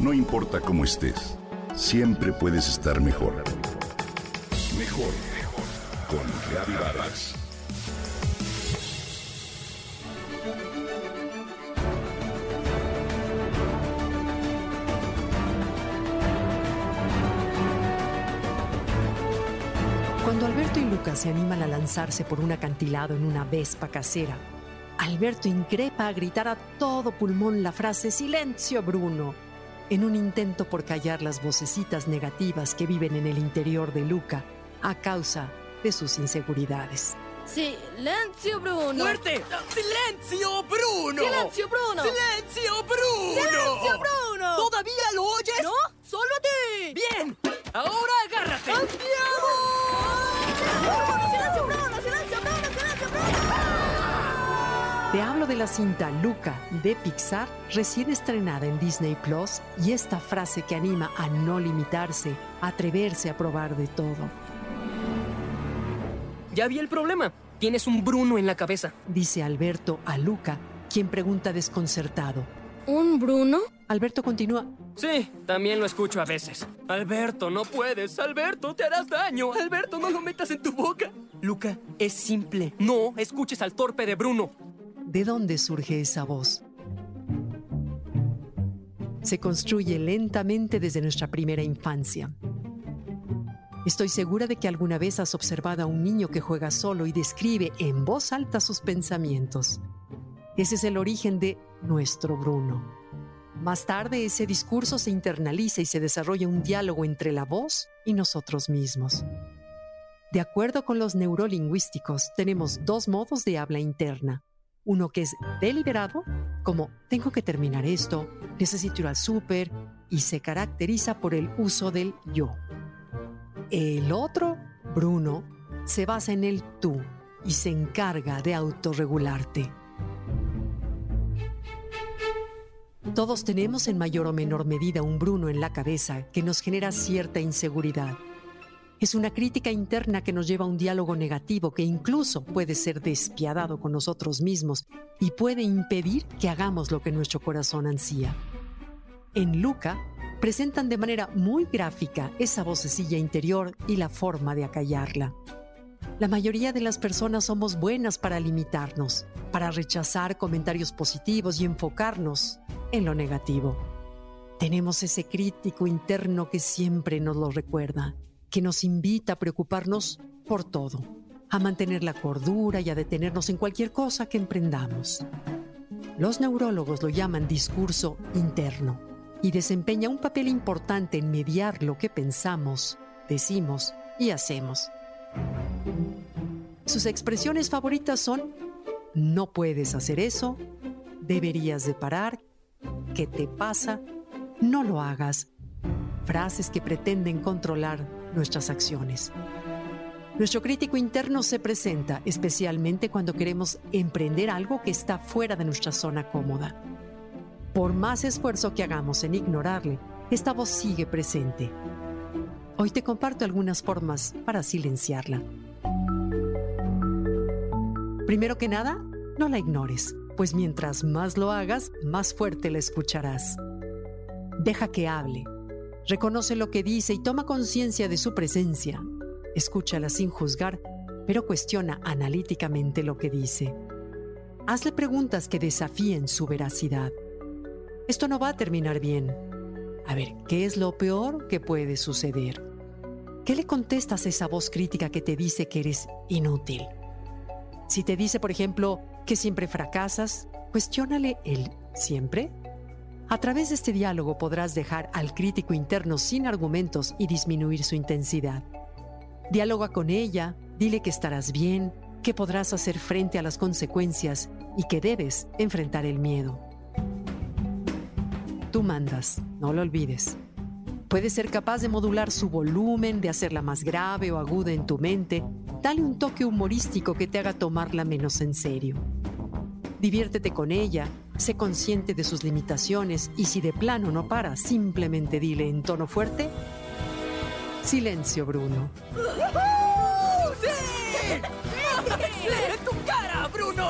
No importa cómo estés, siempre puedes estar mejor. Mejor, mejor. Con Reavivadas. Cuando Alberto y Lucas se animan a lanzarse por un acantilado en una vespa casera, Alberto increpa a gritar a todo pulmón la frase Silencio, Bruno, en un intento por callar las vocecitas negativas que viven en el interior de Luca a causa de sus inseguridades. Silencio, Bruno. ¡Fuerte! ¡Silencio, Bruno! Silencio, Bruno. ¡Silencio, Bruno! Silencio, Bruno. ¿Todavía lo Te hablo de la cinta Luca de Pixar, recién estrenada en Disney Plus, y esta frase que anima a no limitarse, a atreverse a probar de todo. Ya vi el problema. Tienes un Bruno en la cabeza. Dice Alberto a Luca, quien pregunta desconcertado. ¿Un Bruno? Alberto continúa. Sí, también lo escucho a veces. Alberto, no puedes. Alberto, te harás daño. Alberto, no lo metas en tu boca. Luca, es simple. No escuches al torpe de Bruno. ¿De dónde surge esa voz? Se construye lentamente desde nuestra primera infancia. Estoy segura de que alguna vez has observado a un niño que juega solo y describe en voz alta sus pensamientos. Ese es el origen de nuestro Bruno. Más tarde ese discurso se internaliza y se desarrolla un diálogo entre la voz y nosotros mismos. De acuerdo con los neurolingüísticos, tenemos dos modos de habla interna. Uno que es deliberado, como tengo que terminar esto, necesito ir al súper, y se caracteriza por el uso del yo. El otro, Bruno, se basa en el tú y se encarga de autorregularte. Todos tenemos en mayor o menor medida un Bruno en la cabeza que nos genera cierta inseguridad. Es una crítica interna que nos lleva a un diálogo negativo que incluso puede ser despiadado con nosotros mismos y puede impedir que hagamos lo que nuestro corazón ansía. En Luca, presentan de manera muy gráfica esa vocecilla interior y la forma de acallarla. La mayoría de las personas somos buenas para limitarnos, para rechazar comentarios positivos y enfocarnos en lo negativo. Tenemos ese crítico interno que siempre nos lo recuerda, que nos invita a preocuparnos por todo, a mantener la cordura y a detenernos en cualquier cosa que emprendamos. Los neurólogos lo llaman discurso interno y desempeña un papel importante en mediar lo que pensamos, decimos y hacemos. Sus expresiones favoritas son no puedes hacer eso, deberías de parar, ¿qué te pasa? No lo hagas. Frases que pretenden controlar nuestras acciones. Nuestro crítico interno se presenta especialmente cuando queremos emprender algo que está fuera de nuestra zona cómoda. Por más esfuerzo que hagamos en ignorarle, esta voz sigue presente. Hoy te comparto algunas formas para silenciarla. Primero que nada, no la ignores, pues mientras más lo hagas, más fuerte la escucharás. Deja que hable. Reconoce lo que dice y toma conciencia de su presencia. Escúchala sin juzgar, pero cuestiona analíticamente lo que dice. Hazle preguntas que desafíen su veracidad. Esto no va a terminar bien. A ver, ¿qué es lo peor que puede suceder? ¿Qué le contestas a esa voz crítica que te dice que eres inútil? Si te dice, por ejemplo, que siempre fracasas, cuestiónale el siempre. A través de este diálogo podrás dejar al crítico interno sin argumentos y disminuir su intensidad. Dialoga con ella, dile que estarás bien, que podrás hacer frente a las consecuencias y que debes enfrentar el miedo. Tú mandas, no lo olvides. Puedes ser capaz de modular su volumen, de hacerla más grave o aguda en tu mente. Dale un toque humorístico que te haga tomarla menos en serio. Diviértete con ella, Sé consciente de sus limitaciones y si de plano no para, simplemente dile en tono fuerte, silencio Bruno. ¡Sí! ¡Sí! Tu cara, Bruno!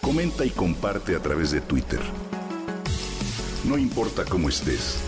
Comenta y comparte a través de Twitter. No importa cómo estés